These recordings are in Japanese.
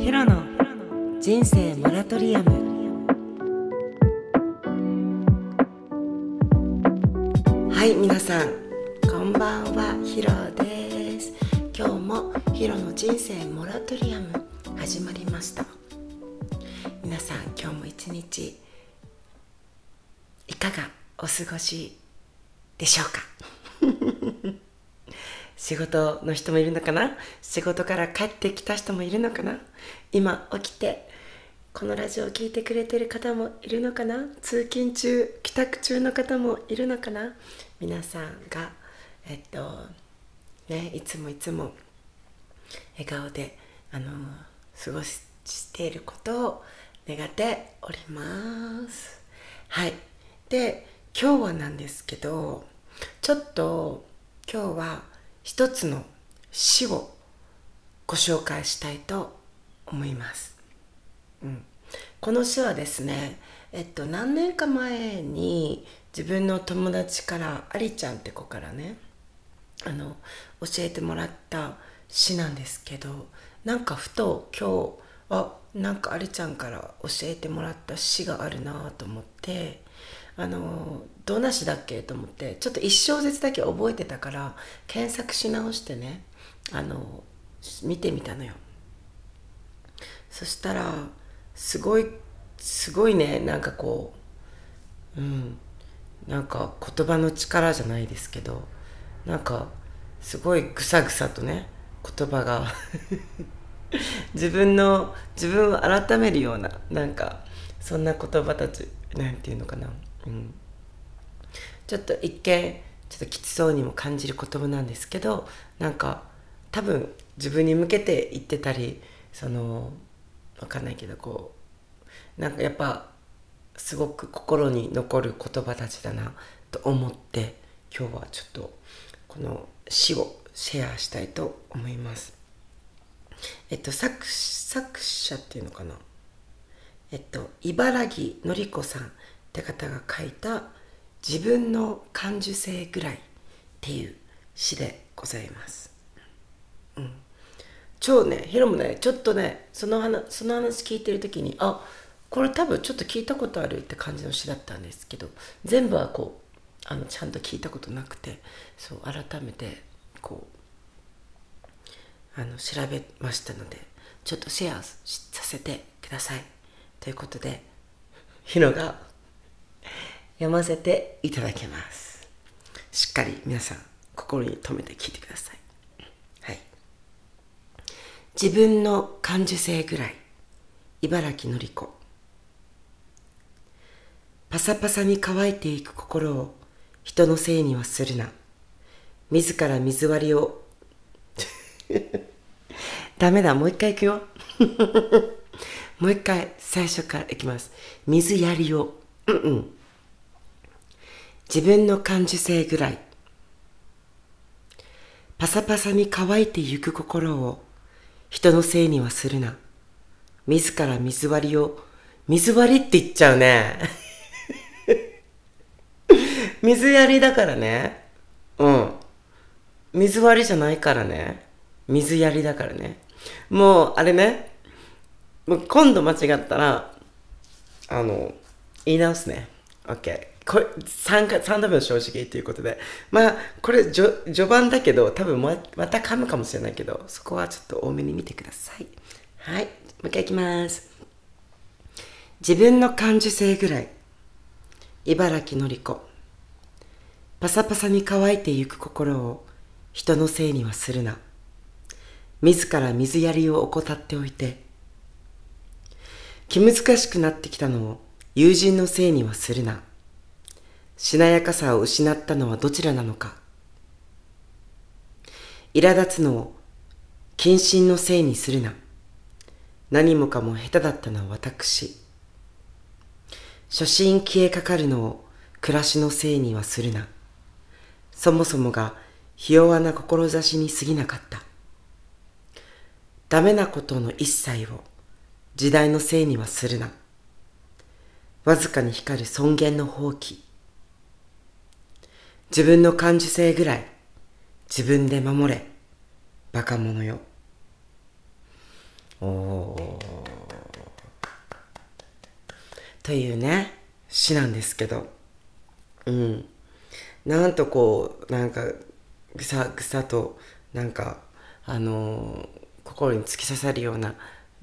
ヒロの人生モラトリアム。はい皆さんこんばんはヒロです。今日もヒロの人生モラトリアム始まりました。皆さん今日も一日いかがお過ごしでしょうか？仕事の人もいるのかな？仕事から帰ってきた人もいるのかな？今起きてこのラジオを聴いてくれてる方もいるのかな？通勤中帰宅中の方もいるのかな？皆さんがえっとねいつもいつも笑顔であの過ごしていることを願っております。はい。で今日はなんですけどちょっと今日は一つの詩をご紹介したいと思います、うん、この詩はですねえっと何年か前に自分の友達からありちゃんって子からねあの教えてもらった詩なんですけどなんかふと今日あなんかありちゃんから教えてもらった詩があるなと思ってあのどんな詩だっけ？と思ってちょっと一小節だけ覚えてたから検索し直してねあの見てみたのよ。そしたらすごいすごいねなんかこううんなんか言葉の力じゃないですけどなんかすごいぐさぐさとね言葉が 自分の自分を改めるようななんかそんな言葉たちなんていうのかな、うん、ちょっと一見ちょっときつそうにも感じる言葉なんですけどなんか多分自分に向けて言ってたりそのわかんないけどこうなんかやっぱすごく心に残る言葉たちだなと思って今日はちょっとこの詩をシェアしたいと思います。えっと作作者っていうのかな？えっと茨城のり子さんって方が書いた「自分の感受性ぐらい」っていう詩でございます。うん、超ねヒロもねちょっとねその話その話聞いてる時にあこれ多分ちょっと聞いたことあるって感じの詩だったんですけど全部はこうあのちゃんと聞いたことなくてそう改めてこうあの調べましたのでちょっとシェアさせてください。ということでヒロが読ませていただきます。しっかり皆さん心に留めて聞いてください。はい。自分の感受性ぐらい茨城のり子パサパサに乾いていく心を人のせいにはするな。自ら水割りを。ダメだもう一回いくよ。もう一回最初からいきます。水やりを。うんうん。自分の感受性ぐらい。パサパサに乾いてゆく心を。人のせいにはするな。自ら水割りを。水割りって言っちゃうね。水やりだからね。うん。水割りじゃないからね。水やりだからね。もうあれね。もう今度間違ったらあの言い直すね。OK これ 3, か3度目の正直ということで。まあこれ序盤だけど多分ままた噛むかもしれないけどそこはちょっと多めに見てください。はい。もう一回いきます。自分の感受性ぐらい。茨城のり子パサパサに乾いてゆく心を人のせいにはするな。自ら水やりを怠っておいて気難しくなってきたのを友人のせいにはするな。しなやかさを失ったのはどちらなのか。苛立つのを謹慎のせいにするな。何もかも下手だったのは私。初心消えかかるのを暮らしのせいにはするな。そもそもがひ弱な志に過ぎなかった。ダメなことの一切を時代のせいにはするな。わずかに光る尊厳の放棄。自分の感受性ぐらい自分で守れ。バカ者よ。おというね詩なんですけど。うん。なんとこうなんかぐさぐさとなんかあのー、心に突き刺さるような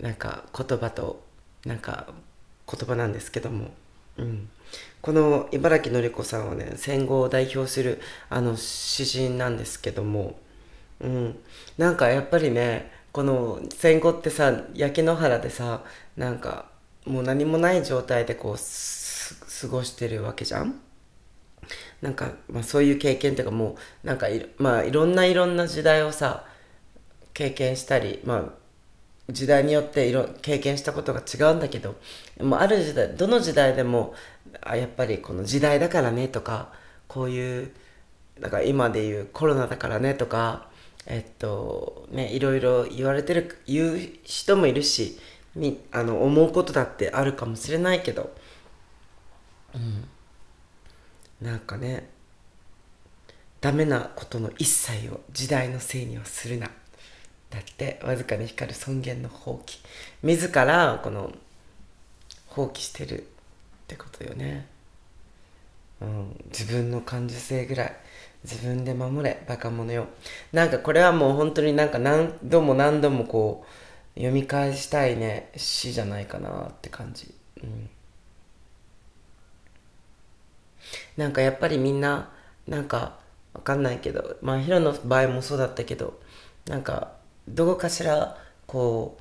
なんか言葉となんか言葉なんですけども、うん、この茨城のり子さんはね戦後を代表するあの詩人なんですけども、うん、なんかやっぱりねこの戦後ってさ焼け野原でさなんかもう何もない状態でこう過ごしてるわけじゃん？なんか、まあ、そういう経験っていうかもうなんかい,、まあ、いろんないろんな時代をさ経験したり、まあ、時代によっていろ経験したことが違うんだけどもうある時代どの時代でもあやっぱりこの時代だからねとかこういうだから今でいうコロナだからねとかえっとねいろいろ言われてる言う人もいるしみあの思うことだってあるかもしれないけどうん。なんかねダメなことの一切を時代のせいにはするな。だってわずかに光る尊厳の放棄。自らこの放棄してるってことよね、うん、自分の感受性ぐらい。自分で守れバカ者よ。なんかこれはもう本当になんか何度も何度もこう読み返したいね詩じゃないかなって感じ。うん。なんかやっぱりみんななんかわかんないけどまあヒロの場合もそうだったけどなんかどこかしらこ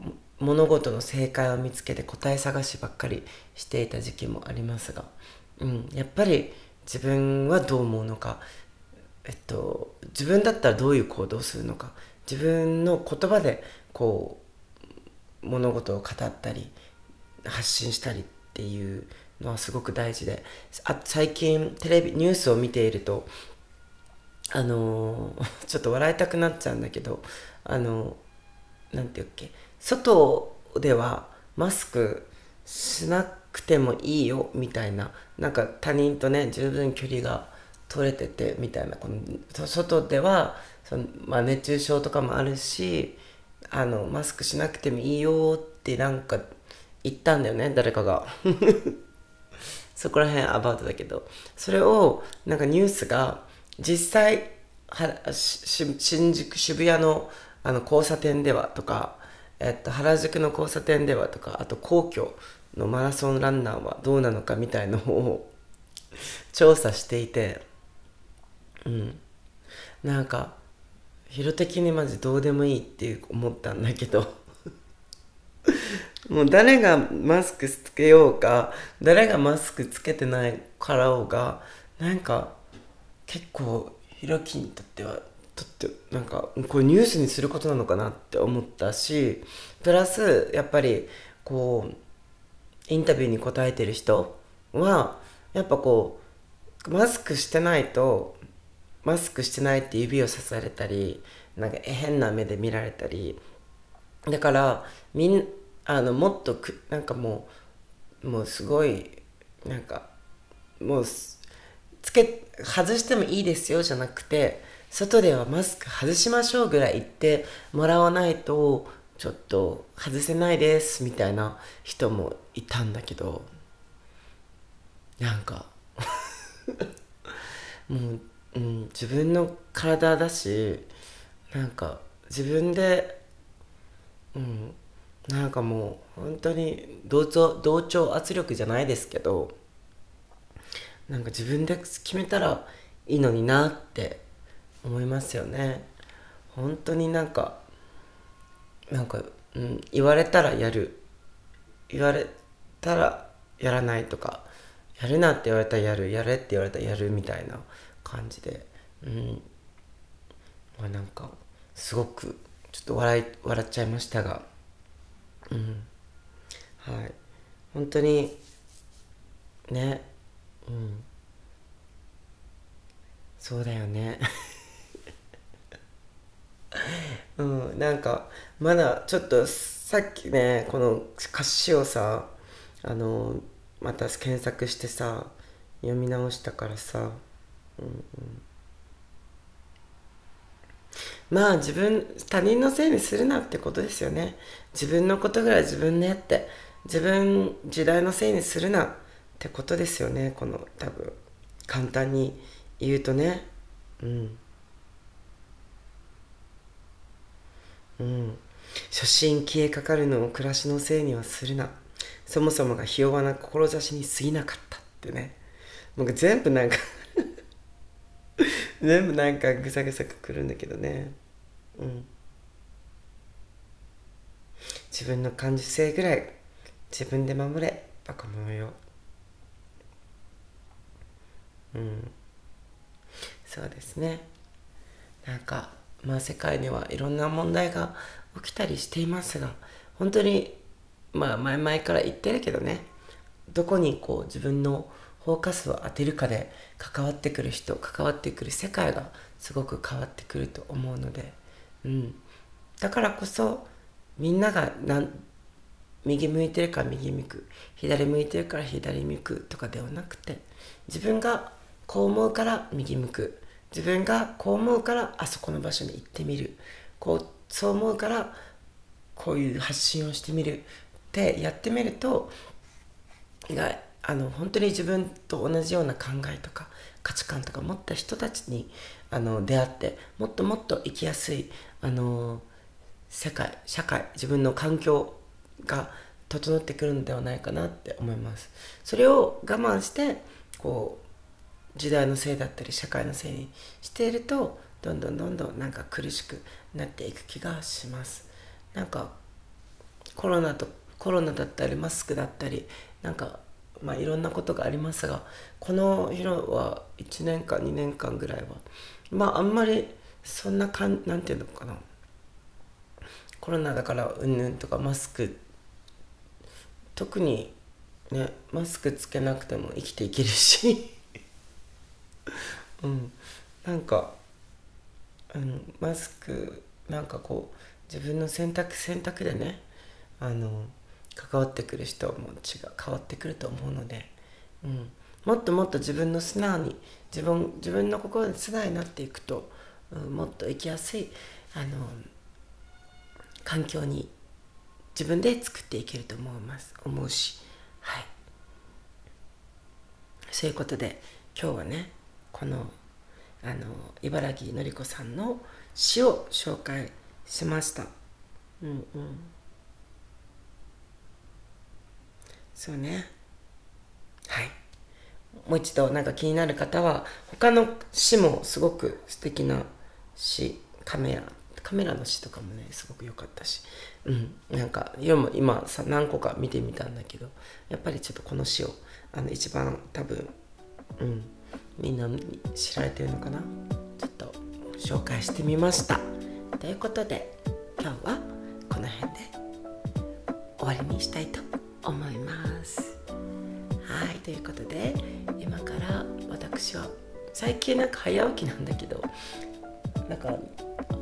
う物事の正解を見つけて答え探しばっかりしていた時期もありますが、うん、やっぱり自分はどう思うのか、えっと、自分だったらどういう行動をするのか自分の言葉でこう物事を語ったり発信したりっていうのはすごく大事であ最近テレビニュースを見ているとあのー、ちょっと笑いたくなっちゃうんだけどあの何、ー、て言うっけ？外ではマスクしなくてもいいよみたいななんか他人とね十分距離が取れててみたいなこの外ではその、まあ、熱中症とかもあるしあのマスクしなくてもいいよってなんか言ったんだよね誰かが。そこら辺アバウトだけど。それをなんかニュースが実際はし新宿渋谷のあの交差点ではとか、えっと、原宿の交差点ではとかあと皇居のマラソンランナーはどうなのかみたいのを 調査していてうん。なんか色的にマジどうでもいいって思ったんだけど。もう誰がマスクつけようか誰がマスクつけてないからおうがなんか結構ひろきにとってはとってなんかこれニュースにすることなのかなって思ったしプラスやっぱりこうインタビューに答えてる人はやっぱこうマスクしてないとマスクしてないって指をさされたりなんか変な目で見られたりだからみんあのもっとくなんかもうもうすごいなんかもうつけ外してもいいですよじゃなくて外ではマスク外しましょうぐらい言ってもらわないとちょっと外せないですみたいな人もいたんだけどなんか もう、うん、自分の体だしなんか自分でうんなんかもう本当に同調同調圧力じゃないですけどなんか自分で決めたらいいのになって思いますよね。本当になんかなんか、うん、言われたらやる。言われたらやらないとかやるなって言われたらやる。やれって言われたらやるみたいな感じで。うん。まあなんかすごくちょっと笑い笑っちゃいましたが。うん。はい。本当にね。うん。そうだよね。うんなんかまだちょっとさっきねこの歌詞をさあのまた検索してさ読み直したからさ、うんうん、まあ自分他人のせいにするなってことですよね。自分のことぐらい自分でやって。自分時代のせいにするな。ってことですよね。この多分簡単に言うとね。うん。うん。初心消えかかるのを暮らしのせいにはするな。そもそもがひ弱な志に過ぎなかったってね。なんか全部なんか 全部なんかぐさぐさくるんだけどね。うん。自分の感受性ぐらい自分で守れ。バカ者よ。うん。そうですね。なんかまあ世界にはいろんな問題が起きたりしていますが本当にまあ前々から言ってるけどねどこにこう自分のフォーカスを当てるかで関わってくる人関わってくる世界がすごく変わってくると思うので、うん、だからこそみんながなん右向いてるから右向く左向いてるから左向くとかではなくて自分がこう思うから右向く。自分がこう思うからあそこの場所に行ってみる。こうそう思うからこういう発信をしてみる。ってやってみると意外あの本当に自分と同じような考えとか価値観とか持った人たちにあの出会ってもっともっと生きやすいあの世界社会自分の環境が整ってくるのではないかなって思います。それを我慢してこう時代のせいだったり社会のせいにしているとどんどんどんどんなんか苦しくなっていく気がします。なんかコロナとコロナだったりマスクだったりなんかまあいろんなことがありますがこのヒロは1年間2年間ぐらいはまああんまりそんなかんなんていうのかな。コロナだからうんぬんとかマスク特にねマスクつけなくても生きていけるし。うん。なんか、うん、マスクなんかこう自分の選択選択でねあの関わってくる人も違う変わってくると思うので、うん、もっともっと自分の素直に自分自分の心に素直になっていくと、うん、もっと生きやすいあの環境に自分で作っていけると思います。思うし。はい。そういうことで今日はねこのあの茨城のり子さんの詩を紹介しました。うんうん。そうね。はい。もう一度なんか気になる方は他の詩もすごく素敵な詩カメラカメラの詩とかもねすごく良かったし。うん。なんか今今さ何個か見てみたんだけどやっぱりちょっとこの詩をあの一番多分うんみんなに知られてるのかな？ちょっと紹介してみました。ということで今日はこの辺で終わりにしたいと思います。はいということで今から私は最近なんか早起きなんだけどなんか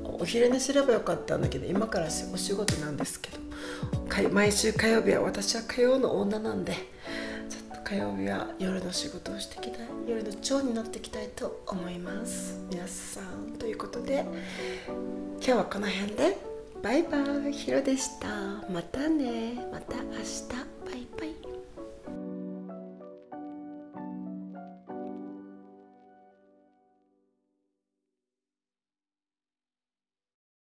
お昼寝すればよかったんだけど今からお仕事なんですけど毎週火曜日は私は火曜の女なんで火曜日は夜の仕事をしていきたい夜の長になっていきたいと思います。皆さんということで今日はこの辺で。バイバイ。ヒロでした。またね。また明日。